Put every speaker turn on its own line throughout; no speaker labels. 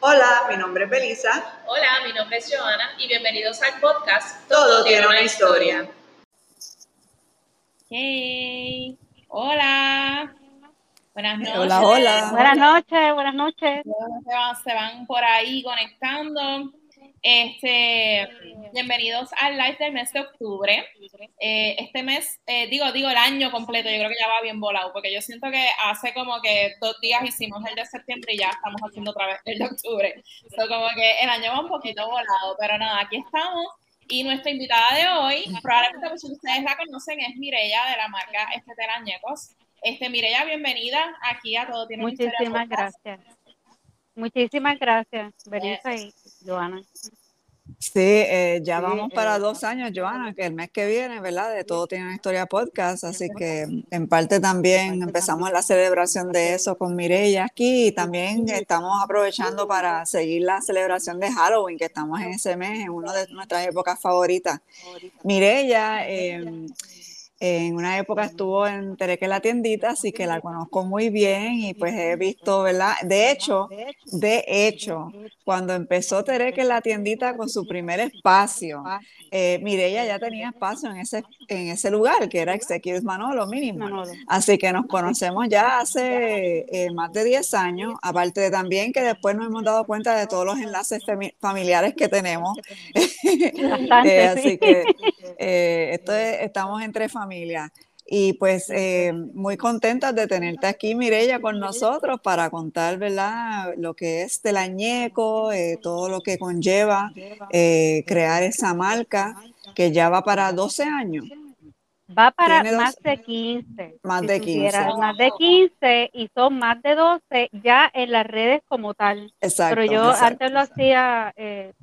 Hola, mi nombre es Belisa.
Hola, mi nombre es Joana y bienvenidos al podcast
Todo, tiene una historia.
Hey, hola. Buenas noches.
Hola, hola.
Buenas noches, buenas noches.
Se van, se van por ahí conectando. Este, bienvenidos al live del mes de octubre. Eh, este mes, eh, digo, digo el año completo, yo creo que ya va bien volado, porque yo siento que hace como que dos días hicimos el de septiembre y ya estamos haciendo otra vez el de octubre. So, como que el año va un poquito volado, pero nada, aquí estamos. Y nuestra invitada de hoy, probablemente muchos de ustedes la conocen, es Mireya de la marca Estetera Añecos. Este, Mireya, bienvenida aquí a Todo Tiene
Muchísimas gracias. Muchísimas gracias, y Joana.
Sí, eh, ya
Sí,
vamos para
eh,
dos años, Joana, que el mes que viene, ¿verdad? De todo tiene una historia podcast, así que en parte también empezamos la celebración de eso con Mireya aquí y también estamos aprovechando para seguir la celebración de Halloween, que estamos en ese mes, en una de nuestras épocas favoritas. Mireya, eh, en una época estuvo en Tereque la tiendita, así que la conozco muy bien y pues he visto, ¿verdad? De hecho, de hecho, cuando empezó Tereque la tiendita con su primer espacio, eh, Mireya ya tenía espacio en ese, en ese lugar, que era Exequius Manolo mínimo. Así que nos conocemos ya hace eh, más de 10 años, aparte de también que después nos hemos dado cuenta de todos los enlaces fami- familiares que tenemos.
Bastante,
Eh,
sí.
así que eh, esto es- estamos entre familia. Y pues eh, muy contentas de tenerte aquí, Mireya, con nosotros para contar, ¿verdad? Lo que es Telañeco, eh, todo lo que conlleva eh, crear esa marca que ya va para 12 años.
Va para más de 15.
Más
si
de
supieras,
15.
Más de 15 y son más de 12 ya en las redes como tal.
Exacto.
Pero yo
exacto.
antes lo hacía eh,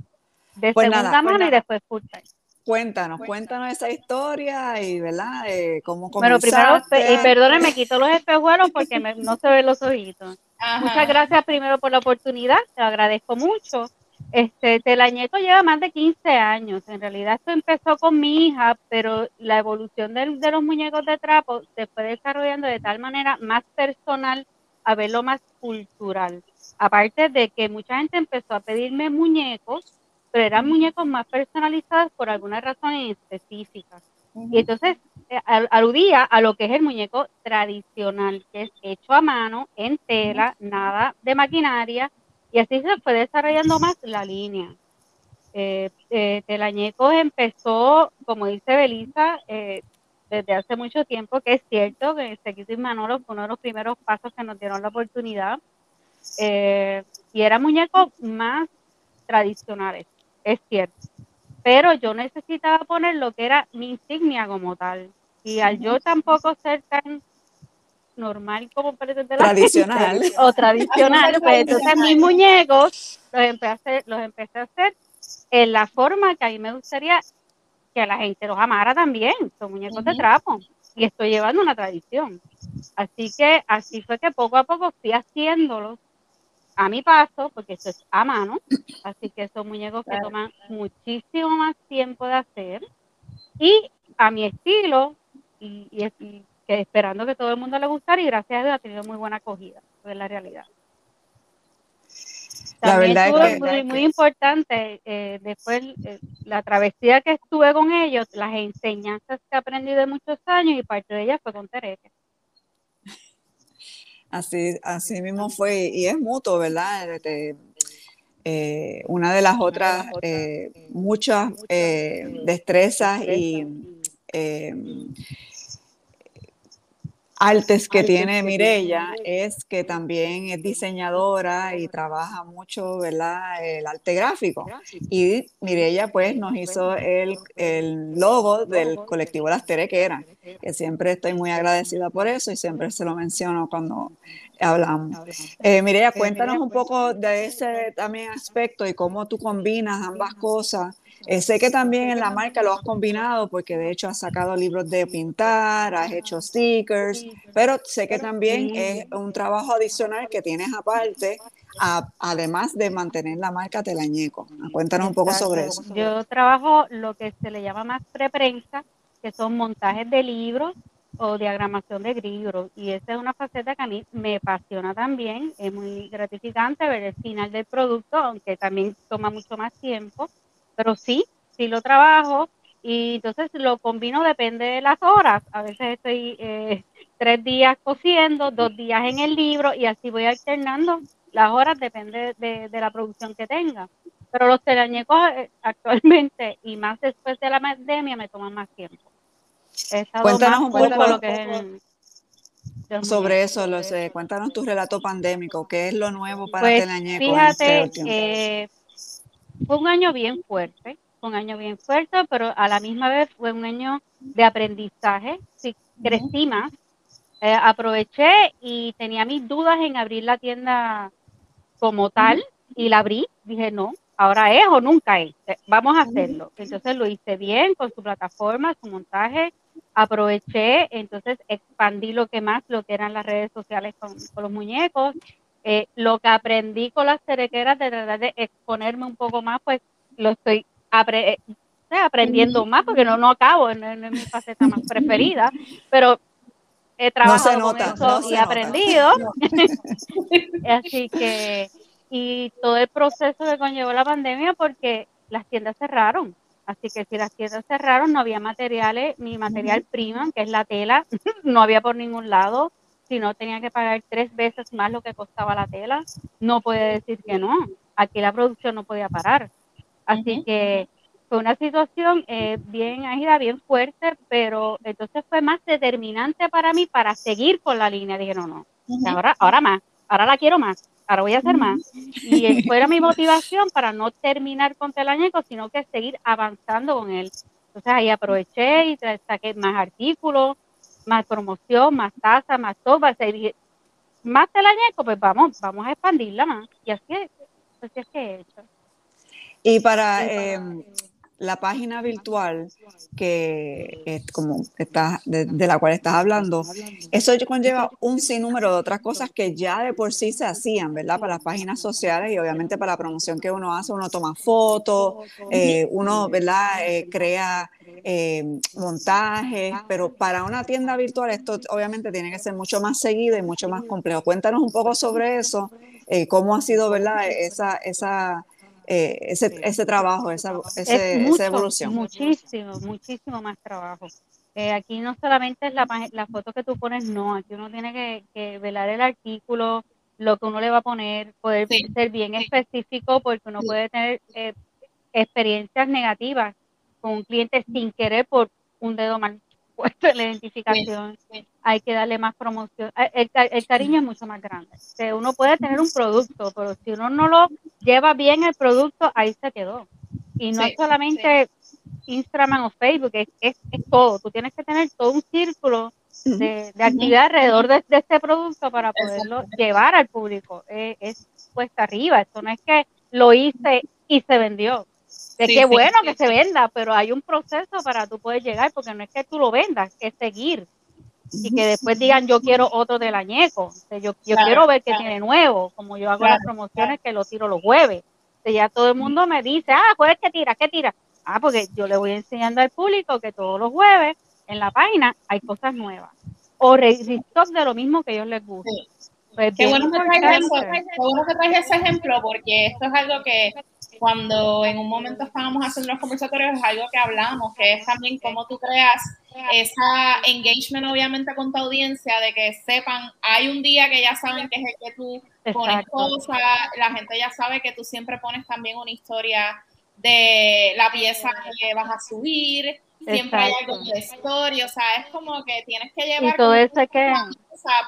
de
Pues
segunda
nada, pues
mano y después full time.
Cuéntanos, cuéntanos esa historia y, ¿verdad? Eh, ¿Cómo
Bueno, primero,
comenzaste?
pe- y perdone, me quito los espejuelos porque me- no se ven los ojitos.
Ajá.
Muchas gracias primero por la oportunidad, te lo agradezco mucho. Este, Telañeco lleva más de 15 años. En realidad esto empezó con mi hija, pero la evolución del- de, los muñecos de trapo se fue desarrollando de tal manera más personal a verlo más cultural. Aparte de que mucha gente empezó a pedirme muñecos, pero eran muñecos más personalizados por alguna razón específica. Y entonces eh, al- aludía a lo que es el muñeco tradicional, que es hecho a mano, en tela, nada de maquinaria, y así se fue desarrollando más la línea. Eh, eh, Telañecos empezó, como dice Belisa, eh, desde hace mucho tiempo, que es cierto que Sequito y Manolo fue uno de los primeros pasos que nos dieron la oportunidad, eh, y eran muñecos más tradicionales, es cierto pero yo necesitaba poner lo que era mi insignia como tal. Y al yo tampoco ser tan normal como pretende la
Tradicional.
gente, o tradicional, pues entonces mis muñecos los empecé, a hacer, los empecé a hacer en la forma que a mí me gustaría que la gente los amara también. Son muñecos de trapo y estoy llevando una tradición. Así que así fue que poco a poco fui haciéndolos a mi paso, porque esto es a mano, así que son muñecos que toman muchísimo más tiempo de hacer y a mi estilo y, y- y que esperando que todo el mundo le gustara y gracias a Dios ha tenido muy buena acogida, es la realidad.
La
También
verdad es que-
muy, muy importante, eh, después eh, la travesía que estuve con ellos, las enseñanzas que aprendí de muchos años y parte de ellas fue con Tereque.
Así, así mismo fue, y es mutuo, ¿verdad? Este, eh, una de las otras, eh, muchas eh, destrezas y artes que tiene Mirella es que también es diseñadora y trabaja mucho, ¿verdad? El arte gráfico. Y Mirella pues nos hizo el, el logo del colectivo Las Terequeras, que siempre estoy muy agradecida por eso y siempre se lo menciono cuando hablamos. Eh, Mireya, cuéntanos un poco de ese también aspecto y cómo tú combinas ambas cosas. Eh, sé que también en la marca lo has combinado porque de hecho has sacado libros de pintar, has hecho stickers, pero sé que también es un trabajo adicional que tienes aparte, a- además de mantener la marca Telañeco. Cuéntanos un poco sobre eso.
Yo trabajo lo que se le llama más preprensa, que son montajes de libros o diagramación de grillo. Y esa es una faceta que a mí me apasiona también. Es muy gratificante ver el final del producto, aunque también toma mucho más tiempo. Pero sí, sí lo trabajo. Y entonces lo combino, depende de las horas. A veces estoy eh, tres días cosiendo, dos días en el libro y así voy alternando. Las horas depende de, la producción que tenga. Pero los teleñecos eh, actualmente y más después de la pandemia me toman más tiempo.
Cuéntanos un poco lo que es sobre eso, lo sé. Cuéntanos tu relato pandémico, ¿qué es lo nuevo para pues,
Fíjate, este eh, fue un año bien fuerte, fue un año bien fuerte, pero a la misma vez fue un año de aprendizaje. Sí, crecí más, eh, aproveché y tenía mis dudas en abrir la tienda como tal y la abrí. Dije, no, ahora es o nunca es, eh, vamos a hacerlo. Entonces lo hice bien con su plataforma, su montaje, aproveché, entonces expandí lo que más, lo que eran las redes sociales con, los muñecos. Eh, lo que aprendí con las cerequeras de tratar de exponerme un poco más, pues lo estoy eh, aprendiendo más, porque no, no acabo, no, es mi faceta más preferida, pero he trabajado con eso y aprendido. Así que, y todo el proceso que conllevó la pandemia, porque las tiendas cerraron. Así que si las tiendas cerraron, no había materiales, ni material prima, que es la tela, no había por ningún lado. Si no, tenía que pagar tres veces más lo que costaba la tela. No puede decir que no. Aquí la producción no podía parar. Así que fue una situación eh, bien ágida, bien fuerte, pero entonces fue más determinante para mí para seguir con la línea. Dije, no, no, ahora, ahora más, ahora la quiero más ahora voy a hacer más. Y fue mi motivación para no terminar con Telañeco, sino que seguir avanzando con él. Entonces ahí aproveché y saqué más artículos, más promoción, más tasa, más todo. más Telañeco, pues vamos, vamos a expandirla más. Y así es, así es que he hecho.
Y para, em, la página virtual que es como está, de, la cual estás hablando, eso conlleva un sinnúmero de otras cosas que ya de por sí se hacían, ¿verdad? Para las páginas sociales y obviamente para la promoción que uno hace, uno toma fotos, eh, uno, ¿verdad? Eh, crea eh, montajes, pero para una tienda virtual esto obviamente tiene que ser mucho más seguido y mucho más complejo. Cuéntanos un poco sobre eso, cómo ha sido, ¿verdad? Esa, esa eh, ese, ese, trabajo, esa, evolución.
Muchísimo, muchísimo más trabajo. Eh, aquí no solamente es la, la foto que tú pones, no, aquí uno tiene que, velar el artículo, lo que uno le va a poner, poder ser bien específico porque uno puede tener eh, experiencias negativas con un cliente sin querer por un dedo mal puesto en la identificación. Hay que darle más promoción. El, el, cariño es mucho más grande. uno puede tener un producto, pero si uno no lo lleva bien el producto, ahí se quedó. Y no es solamente Instagram o Facebook, es, es, todo. Tú tienes que tener todo un círculo de, de actividad alrededor de, este producto para poderlo llevar al público. Es, es cuesta arriba. Esto no es que lo hice y se vendió. De qué bueno que se venda, pero hay un proceso para tú poder llegar, porque no es que tú lo vendas, es seguir. Y que después digan, yo quiero otro del añeco. yo, yo quiero ver qué tiene nuevo, como yo hago las promociones que lo tiro los jueves. ya todo el mundo me dice, ah, jueves que tira, ¿qué tira? Ah, porque yo le voy enseñando al público que todos los jueves en la página hay cosas nuevas. O restock de lo mismo que a ellos les gusta.
Pues qué, bueno que traes bueno que traes ese ejemplo, porque esto es algo que cuando en un momento estábamos haciendo los conversatorios, es algo que hablamos, que es también cómo tú creas esa engagement obviamente con tu audiencia, de que sepan, hay un día que ya saben que es el que tú pones cosas, la gente ya sabe que tú siempre pones también una historia de la pieza que vas a subir, siempre hay algo de historia, o sea, es como que tienes que llevar...
Y todo eso que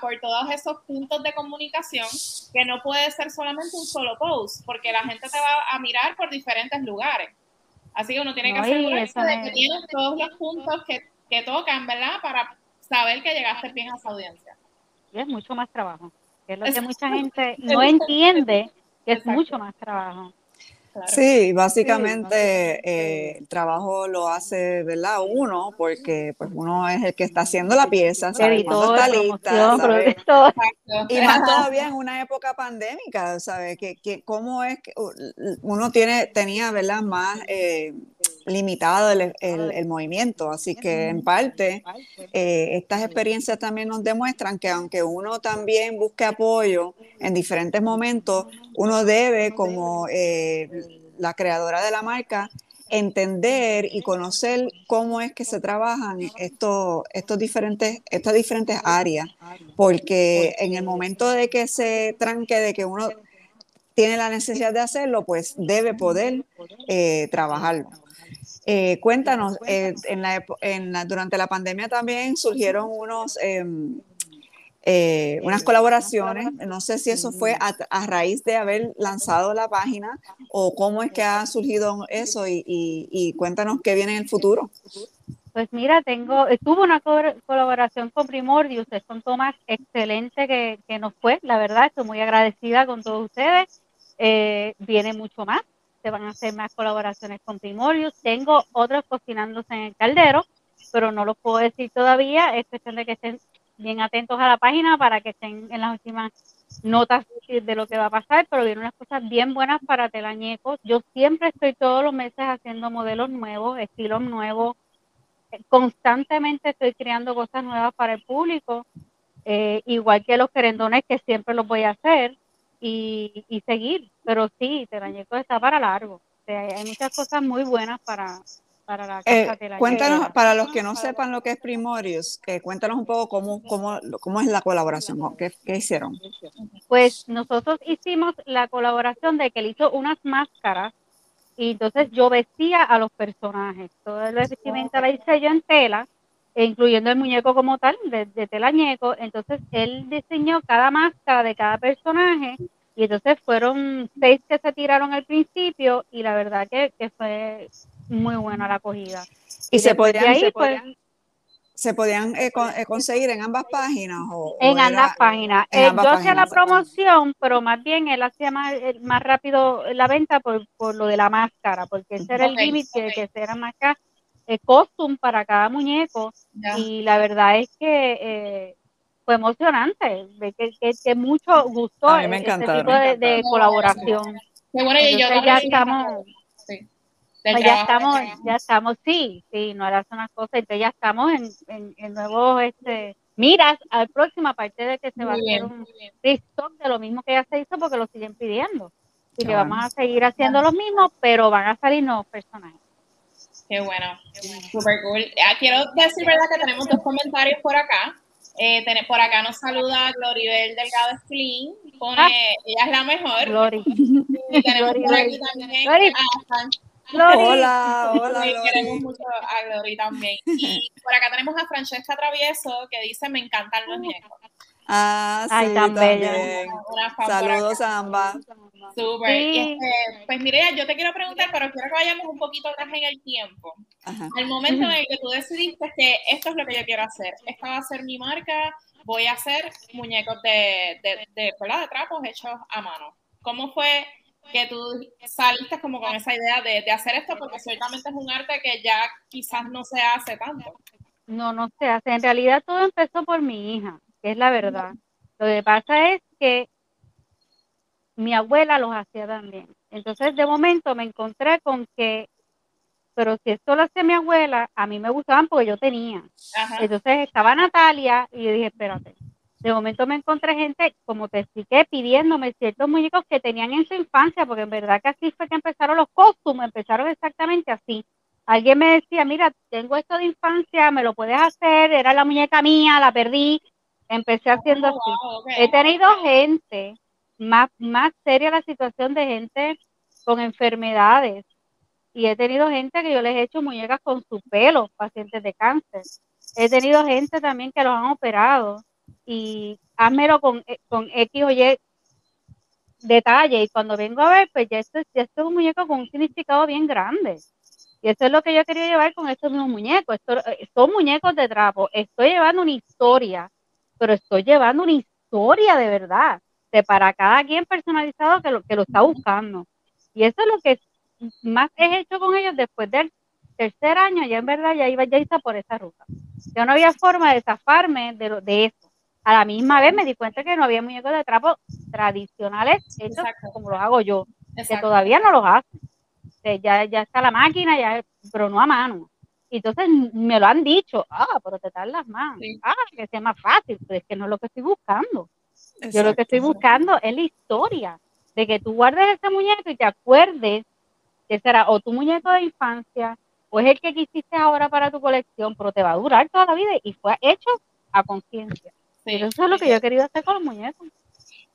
por todos esos puntos de comunicación que no puede ser solamente un solo post, porque la gente te va a mirar por diferentes lugares. Así que uno tiene que asegurarse de que tienes todos los puntos que, que, tocan, ¿verdad? Para saber que llegaste bien a esa audiencia.
Y es mucho más trabajo, que es lo que mucha gente no entiende, que es mucho más trabajo.
Sí, básicamente eh, el trabajo lo hace, ¿verdad? Uno, porque pues uno es el que está haciendo la pieza, sabe está lista, y más todavía en una época pandémica, ¿sabes? Que, que cómo es que uno tiene, tenía, ¿verdad? Más eh, limitado el, movimiento. Así que en parte, eh, estas experiencias también nos demuestran que aunque uno también busque apoyo en diferentes momentos, uno debe, como eh, la creadora de la marca, entender y conocer cómo es que se trabajan estos, estos diferentes, estas diferentes áreas, porque en el momento de que se tranque, de que uno tiene la necesidad de hacerlo, pues debe poder eh, trabajarlo. Eh, cuéntanos, eh, en la, en durante la pandemia también surgieron unos, em, eh, unas colaboraciones. No sé si eso fue a, raíz de haber lanzado la página o cómo es que ha surgido eso y, cuéntanos qué viene en el futuro.
Pues mira, tengo, tuve una colaboración con Primordius, es un Tomás excelente que, que, nos fue, la verdad, estoy muy agradecida con todos ustedes. viene mucho más van a hacer más colaboraciones con Primorius. Tengo otros cocinándose en el caldero, pero no los puedo decir todavía. Es cuestión de que estén bien atentos a la página para que estén en las últimas notas de lo que va a pasar, pero vienen unas cosas bien buenas para telañecos. Yo siempre estoy todos los meses haciendo modelos nuevos, estilos nuevos. Constantemente estoy creando cosas nuevas para el público, eh, igual que los querendones que siempre los voy a hacer y, y seguir. Pero sí, Telañeco está para largo. hay muchas cosas muy buenas para, para la
eh, casa Cuéntanos, para los que no sepan lo que es Primorius, que cuéntanos un poco cómo, cómo, cómo es la colaboración, ¿Qué, ¿qué, hicieron?
Pues nosotros hicimos la colaboración de que él hizo unas máscaras y entonces yo vestía a los personajes. Toda la vestimenta la hice yo en tela, incluyendo el muñeco como tal, de, de telañeco. Entonces él diseñó cada máscara de cada personaje y entonces fueron seis que se tiraron al principio y la verdad que, fue muy buena la acogida.
¿Y, se podían, se pues, podían, eh, eh, conseguir en ambas páginas? O,
en ambas páginas. Eh, yo hacía la promoción, pero más bien él hacía más, más rápido la venta por, lo de la máscara, porque ese era el límite, que era máscara costume para cada muñeco. Y la verdad es que fue emocionante, de que, que, mucho gustó
este tipo
de, colaboración.
bueno, y yo
ya estamos, sí, pues ya estamos, ya estamos, sí, sí, no harás unas cosas, entonces ya estamos en, en, nuevos este, miras al próximo, aparte de que se va a hacer un TikTok de lo mismo que ya se hizo porque lo siguen pidiendo. Y que vamos a seguir haciendo lo mismo, pero van a salir nuevos personajes.
Qué bueno, super cool. Ah, quiero decir, ¿verdad? Que tenemos dos comentarios por acá. Eh, por acá nos saluda Gloribel Delgado Esclín, pone, ah. ella es la mejor.
Glory.
Y tenemos por aquí también
Hola, hola,
Queremos mucho a Glory también. Y por acá tenemos a Francesca Travieso que dice, me encantan los niegos.
Ah, sí, Ay, también. Saludos a ambas.
Súper. Este, pues mire, yo te quiero preguntar, pero quiero que vayamos un poquito atrás en el tiempo. Al momento en el que tú decidiste que esto es lo que yo quiero hacer, esta va a ser mi marca, voy a hacer muñecos de, de, de, de trapos hechos a mano. ¿Cómo fue que tú saliste como con esa idea de, de, hacer esto? Porque ciertamente es un arte que ya quizás no se hace tanto.
No, no se hace. En realidad todo empezó por mi hija, que es la verdad. Lo que pasa es que mi abuela los hacía también. Entonces, de momento me encontré con que, pero si esto lo hacía mi abuela, a mí me gustaban porque yo tenía. Entonces estaba Natalia y yo dije, espérate. De momento me encontré gente, como te expliqué, pidiéndome ciertos muñecos que tenían en su infancia, porque en verdad que así fue que empezaron los costumes, empezaron exactamente así. Alguien me decía, mira, tengo esto de infancia, me lo puedes hacer, era la muñeca mía, la perdí. Empecé haciendo oh, así. He tenido gente más, más seria la situación de gente con enfermedades. Y he tenido gente que yo les he hecho muñecas con su pelo, pacientes de cáncer. He tenido gente también que los han operado y házmelo con, eh, con X o Y detalle. Y cuando vengo a ver, pues ya esto, ya esto es un muñeco con un significado bien grande. Y eso es lo que yo quería llevar con estos mismos muñecos. Esto, eh, son muñecos de trapo. Estoy llevando una historia, pero estoy llevando una historia de verdad para cada quien personalizado que lo, que lo está buscando. Y eso es lo que más he hecho con ellos después del tercer año, ya en verdad ya iba ya está por esa ruta. Yo no había forma de zafarme de, de eso. A la misma vez me di cuenta que no había muñecos de trapo tradicionales hechos como los hago yo, que todavía no los hacen. ya, ya está la máquina, ya, pero no a mano. Y entonces me lo han dicho, ah, pero te las manos, ah, que sea más fácil, pero es que no es lo que estoy buscando. Yo lo que estoy buscando es la historia de que tú guardes ese muñeco y te acuerdes que será o tu muñeco de infancia o es el que quisiste ahora para tu colección, pero te va a durar toda la vida y fue hecho a conciencia. Eso es lo que yo he querido hacer con los muñecos.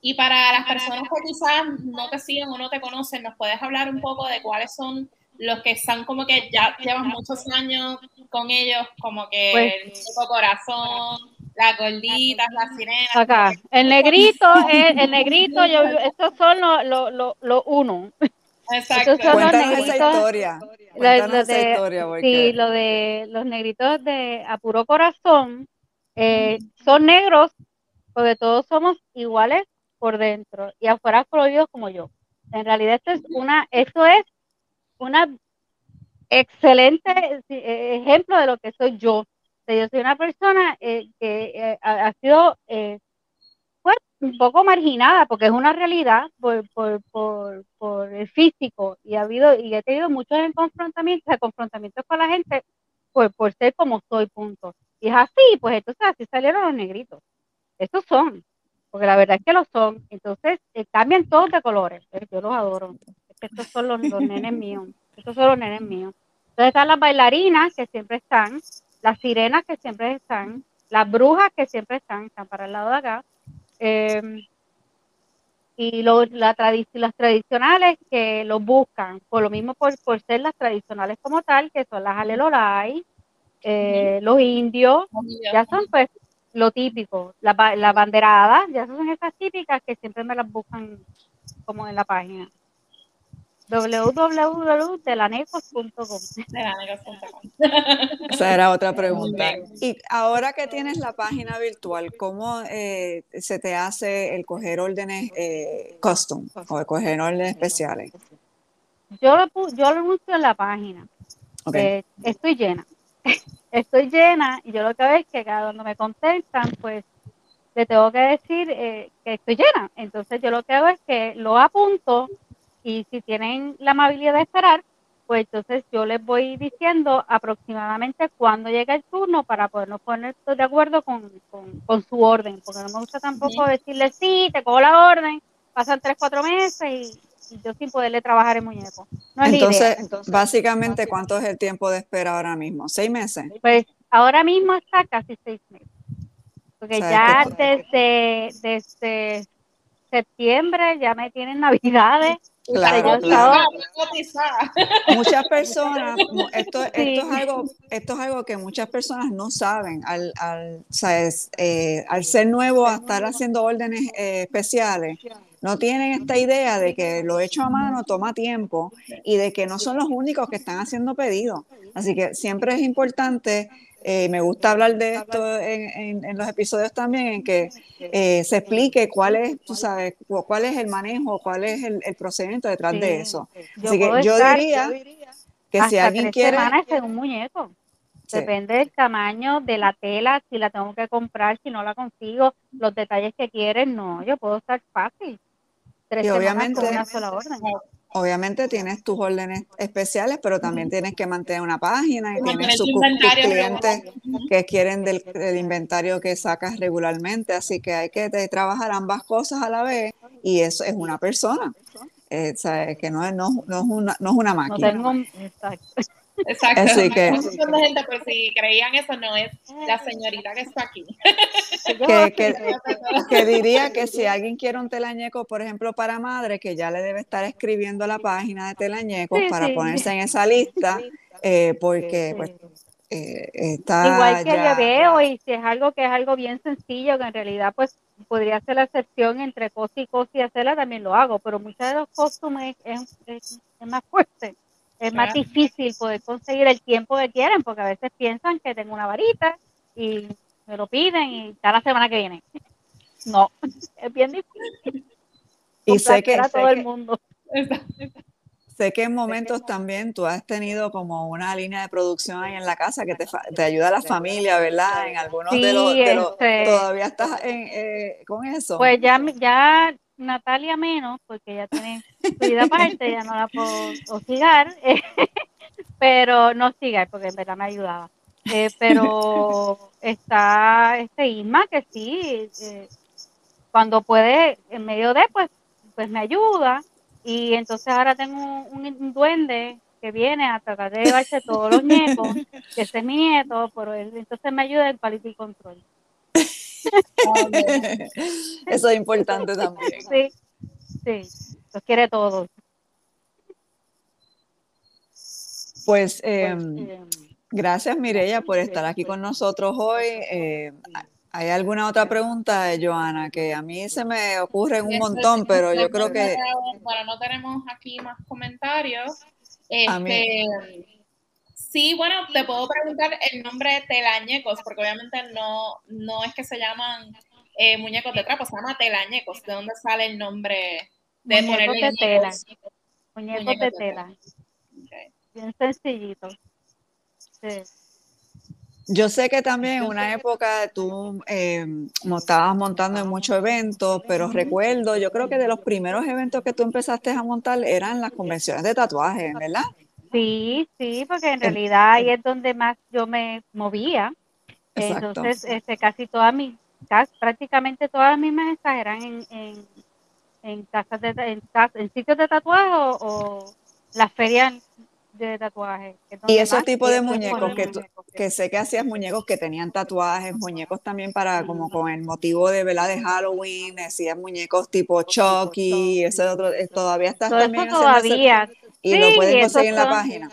Y para las personas que quizás no te siguen o no te conocen, ¿nos puedes hablar un poco de cuáles son los que están como que ya llevan muchos años con ellos, como que pues el corazón, las gorditas, las sirenas?
Acá, el negrito, el, negrito, yo, estos son los lo, lo, lo uno.
Exacto.
Cuéntanos esa historia. Cuéntanos esa historia.
Sí, lo de los negritos de a puro corazón eh, son negros porque todos somos iguales por dentro y afuera coloridos como yo. En realidad esto es una, esto es una excelente eh, ejemplo de lo que soy yo. yo soy una persona eh, que ha, sido pues, un poco marginada porque es una realidad por, por, por, el físico y ha habido y he tenido muchos confrontamientos, confrontamientos con la gente por, por ser como soy, punto. Y es así, pues entonces así salieron los negritos. Estos son, porque la verdad es que lo son. Entonces eh, cambian todos de colores. Eh, yo los adoro. Estos son los, nenes míos. Estos son los nenes míos. Entonces están las bailarinas que siempre están, las sirenas que siempre están, las brujas que siempre están, están para el lado de acá. Em, y lo, la las tradicionales que los buscan, por lo mismo por, por ser las tradicionales como tal, que son las alelolai, eh, los indios, ya son pues lo típico, la, la banderada, ya son esas típicas que siempre me las buscan como en la página www.delanecos.com
Esa era otra pregunta. Y ahora que tienes la página virtual, ¿cómo eh, se te hace el coger órdenes eh, custom o el coger órdenes especiales?
Yo lo, yo lo anuncio en la página. Eh, estoy llena. estoy llena y yo lo que veo es que cada cuando me contestan, pues le tengo que decir eh, que estoy llena. Entonces yo lo que hago es que lo apunto y si tienen la amabilidad de esperar, pues entonces yo les voy diciendo aproximadamente cuándo llega el turno para podernos poner de acuerdo con, su orden, porque no me gusta tampoco decirle sí, te cojo la orden, pasan tres, cuatro meses y yo sin poderle trabajar el muñeco.
entonces, básicamente, ¿cuánto es el tiempo de espera ahora mismo? ¿Seis meses?
Pues ahora mismo está casi seis meses. Porque ya desde, desde septiembre ya me tienen navidades.
Claro, Muchas personas, esto, esto, es algo, esto es algo que muchas personas no saben. Al, al, eh, al ser nuevo, a estar haciendo órdenes eh, especiales, no tienen esta idea de que lo hecho a mano toma tiempo y de que no son los únicos que están haciendo pedidos. Así que siempre es importante, eh, me gusta hablar de esto en, los episodios también, en que eh, se explique cuál es, tú sabes, cuál es el manejo, cuál es el, procedimiento detrás de eso. Así que yo diría que si alguien quiere...
un muñeco. Depende del tamaño de la tela, si la tengo que comprar, si no la consigo, los detalles que quieren, no, yo puedo estar fácil
y obviamente, Obviamente tienes tus órdenes especiales, pero también tienes que mantener una página y tienes tus, clientes que quieren del, inventario que sacas regularmente, así que hay que trabajar ambas cosas a la vez y eso es una persona. Eh, que no es, no, no, es una, no es una máquina.
Exacto. Así que, gente, por si creían eso, no es la señorita que está aquí.
que, diría que si alguien quiere un telañeco, por ejemplo, para madre, que ya le debe estar escribiendo la página de telañecos para ponerse en esa lista, eh, porque pues, eh, está.
Igual que yo veo, y si es algo que es algo bien sencillo, que en realidad, pues podría ser la excepción entre cosa y cosa y hacerla, también lo hago, pero muchas de los costumes es, es más fuerte es más difícil poder conseguir el tiempo que quieren, porque a veces piensan que tengo una varita y me lo piden y está la semana que viene. No, es bien difícil.
Y sé que,
todo el mundo.
Sé que en momentos también tú has tenido como una línea de producción ahí en la casa que te, te ayuda a la familia, ¿verdad? En algunos de, los, este todavía estás en, eh, con eso.
Pues ya, ya Natalia menos, porque ella tiene su vida aparte, ya no la puedo hostigar, pero no hostigar, porque en verdad me ayudaba. Eh, pero está este Isma que sí, eh, cuando puede, en medio de, pues, pues me ayuda. Y entonces ahora tengo un, duende que viene a tratar de llevarse todos los nietos, que ese es mi nieto, pero él entonces me ayuda en quality control.
Eso es importante también.
Sí, sí, los quiere todos.
Pues, em, pues em, gracias Mireya por estar aquí con nosotros hoy. Eh, ¿Hay alguna otra pregunta, Joana? Que a mí se me ocurre un montón, pero yo creo que...
Bueno, no tenemos aquí más comentarios. Este, sí, bueno, te puedo preguntar el nombre de telañecos, porque obviamente no, no es que se llaman eh, muñecos de trapo, se llama telañecos. ¿De dónde sale el nombre de
muñecos de tela? Muñecos, de, tela. Bien sencillito. Sí.
Yo sé que también en una época tú eh, estabas montando en muchos eventos, pero recuerdo, yo creo que de los primeros eventos que tú empezaste a montar eran las convenciones de tatuajes, ¿verdad?
Sí, sí, porque en realidad ahí es donde más yo me movía. Entonces, este, casi todas mis, prácticamente todas mis mesas eran en, en, en casas de, en, en sitios de tatuaje o, o las ferias de tatuajes.
Y esos tipos de muñecos que, que sé que hacías muñecos que tenían tatuajes, muñecos también para como con el motivo de vela de Halloween, hacías muñecos tipo Chucky, ese otro, eh, todavía estás también
todavía.
Y lo pueden conseguir en la página.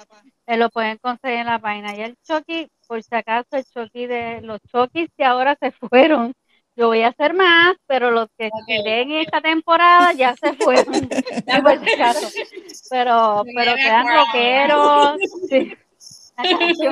Eh, lo pueden conseguir en la página. Y el Chucky, por si acaso, el Chucky de los Chucky que ahora se fueron yo voy a hacer más, pero los que okay. en esta temporada ya se fueron, Pero, pero quedan roqueros, sí,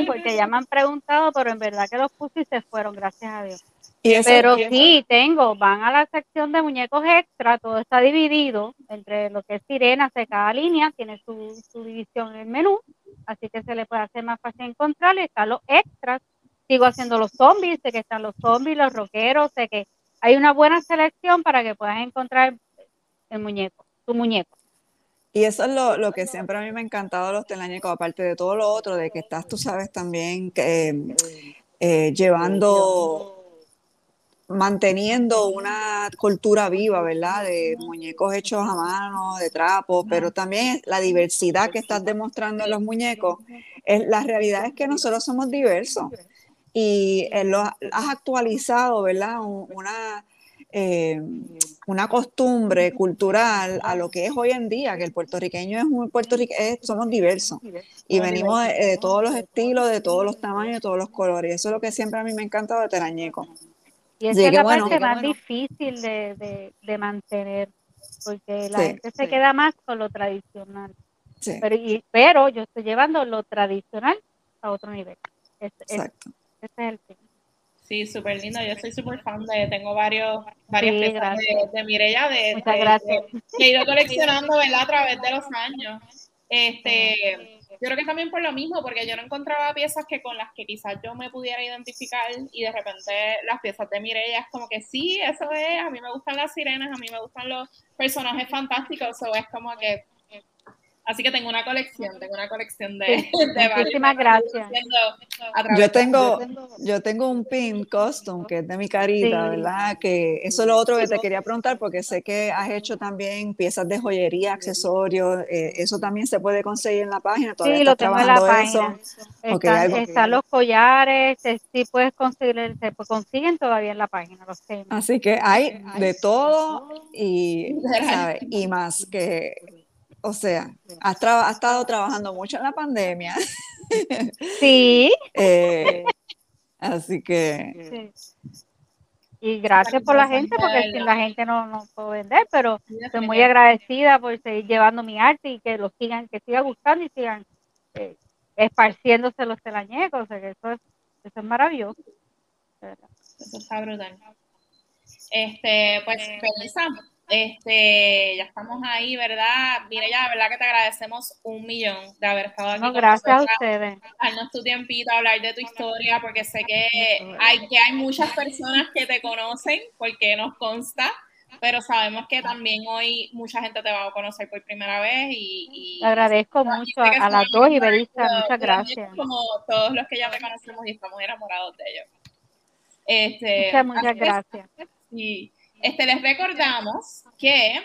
porque ya me han preguntado, pero en verdad que los puse y se fueron, gracias a Dios. Pero sí, tengo, van a la sección de muñecos extra, todo está dividido entre lo que es sirenas de cada línea, tiene su, su división en el menú, así que se le puede hacer más fácil encontrar, y están los extras, sigo haciendo los zombies, sé que están los zombies, los rockeros, sé que hay una buena selección para que puedas encontrar el muñeco, tu muñeco.
Y eso es lo, que siempre a mí me ha encantado los telañecos, aparte de todo lo otro, de que estás, tú sabes, también que, eh, llevando, manteniendo una cultura viva, ¿verdad? De muñecos hechos a mano, de trapo, pero también la diversidad que estás demostrando en los muñecos. Es, la realidad es que nosotros somos diversos y eh, lo has actualizado, ¿verdad? Una, eh, una costumbre cultural a lo que es hoy en día, que el puertorriqueño es muy puertorriqueño, somos diversos y venimos de, todos los estilos, de todos los tamaños, de todos los colores. Eso es lo que siempre a mí me encanta de Terañeco.
Y esa es la parte más difícil de, de, mantener, porque la gente se queda más con lo tradicional. Pero, pero yo estoy llevando lo tradicional a otro nivel. Exacto.
Sí, súper lindo. Yo soy súper fan de, tengo varios, varias piezas de, de Mireya de,
Muchas gracias.
que he ido coleccionando, ¿verdad? A través de los años. Este, yo creo que también por lo mismo, porque yo no encontraba piezas que con las que quizás yo me pudiera identificar y de repente las piezas de Mireya es como que sí, eso es, a mí me gustan las sirenas, a mí me gustan los personajes fantásticos, o es como que Así que tengo una colección, tengo una colección de,
Muchísimas gracias.
Yo tengo, yo tengo un pin custom que es de mi carita, ¿verdad? Que eso es lo otro que te quería preguntar porque sé que has hecho también piezas de joyería, accesorios, eh, eso también se puede conseguir en la página.
sí, lo tengo en la página. están los collares, sí puedes conseguir, se consiguen todavía en la página los
Así que hay de todo y, y más que o sea, has, estado trabajando mucho en la pandemia.
Sí.
Eh, así que...
Y gracias por la gente, porque sin la gente no, no puedo vender, pero estoy muy agradecida por seguir llevando mi arte y que lo sigan, que siga gustando y sigan eh, esparciéndose los telañecos. O sea, que eso es, eso es maravilloso.
Eso está brutal. Este, pues, feliz este, ya estamos ahí, ¿verdad? Mire, ya, verdad que te agradecemos un millón de haber estado aquí.
No, gracias a ustedes.
Darnos tu tiempito, hablar de tu historia, porque sé que hay, que hay muchas personas que te conocen, porque nos consta, pero sabemos que también hoy mucha gente te va a conocer por primera vez y...
agradezco mucho a, las dos y Belisa, muchas gracias.
Como todos los que ya te conocemos y estamos enamorados de ellos. Este,
muchas, muchas gracias.
Sí. Este, les recordamos que,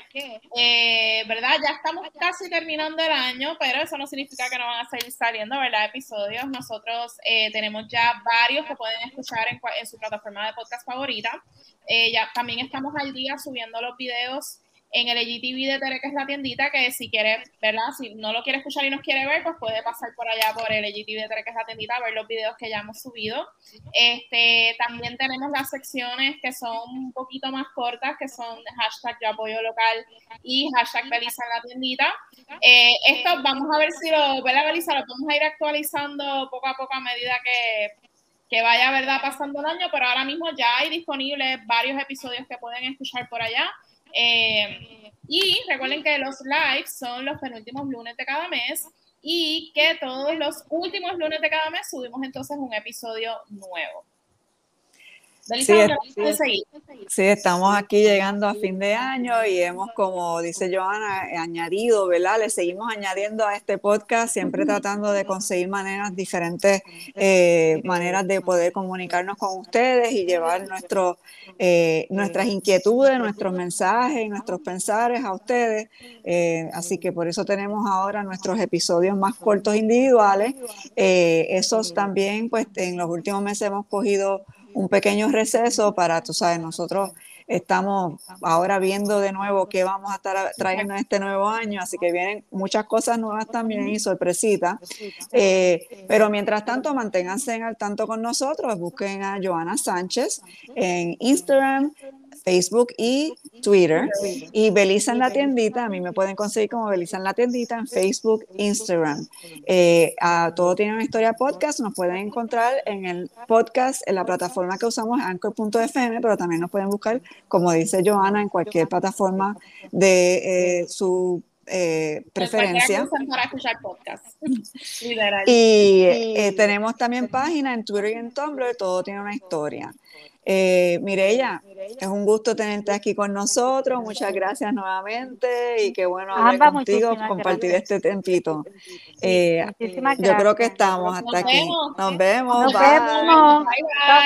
eh, ¿verdad? Ya estamos casi terminando el año, pero eso no significa que no van a seguir saliendo, ¿verdad? Episodios. Nosotros eh, tenemos ya varios que pueden escuchar en, en su plataforma de podcast favorita. Eh, ya también estamos al día subiendo los videos en el IGTV de Tere, que es la tiendita, que si quiere, ¿verdad? Si no lo quiere escuchar y nos quiere ver, pues puede pasar por allá por el IGTV de Tere, que es la tiendita, a ver los videos que ya hemos subido. Este, también tenemos las secciones que son un poquito más cortas, que son hashtag yo apoyo local y hashtag Belisa en la tiendita. Eh, esto vamos a ver si lo, ¿verdad, Belisa? Lo vamos a ir actualizando poco a poco a medida que que vaya, ¿verdad?, pasando el año, pero ahora mismo ya hay disponibles varios episodios que pueden escuchar por allá. Eh, y recuerden que los lives son los penúltimos lunes de cada mes y que todos los últimos lunes de cada mes subimos entonces un episodio nuevo.
Sí, estamos aquí llegando a fin de año y hemos, como dice Joana, añadido, ¿verdad? Le seguimos añadiendo a este podcast, siempre tratando de conseguir maneras diferentes, eh, maneras de poder comunicarnos con ustedes y llevar nuestro, eh, nuestras inquietudes, nuestros mensajes, nuestros pensares a ustedes. Eh, así que por eso tenemos ahora nuestros episodios más cortos individuales. esos también, pues en los últimos meses hemos cogido un pequeño receso para, tú sabes, nosotros estamos ahora viendo de nuevo qué vamos a estar trayendo en este nuevo año, así que vienen muchas cosas nuevas también y sorpresitas. Eh, pero mientras tanto, manténganse al tanto con nosotros, busquen a Joana Sánchez en Instagram, Facebook y Twitter. Y Belisa en la tiendita, a mí me pueden conseguir como Belisa en la tiendita en Facebook, Instagram. Eh, a Todo tiene una historia podcast, nos pueden encontrar en el podcast, en la plataforma que usamos, anchor.fm, pero también nos pueden buscar, como dice Joana, en cualquier plataforma de eh, su eh, preferencia.
Para escuchar podcast.
y tenemos también página en Twitter y en Tumblr, todo tiene una historia. Eh, Mireya, es un gusto tenerte aquí con nosotros. Muchas gracias nuevamente y qué bueno hablar contigo, compartir este tempito. Eh, yo creo que estamos hasta aquí. Nos vemos.
Nos vemos.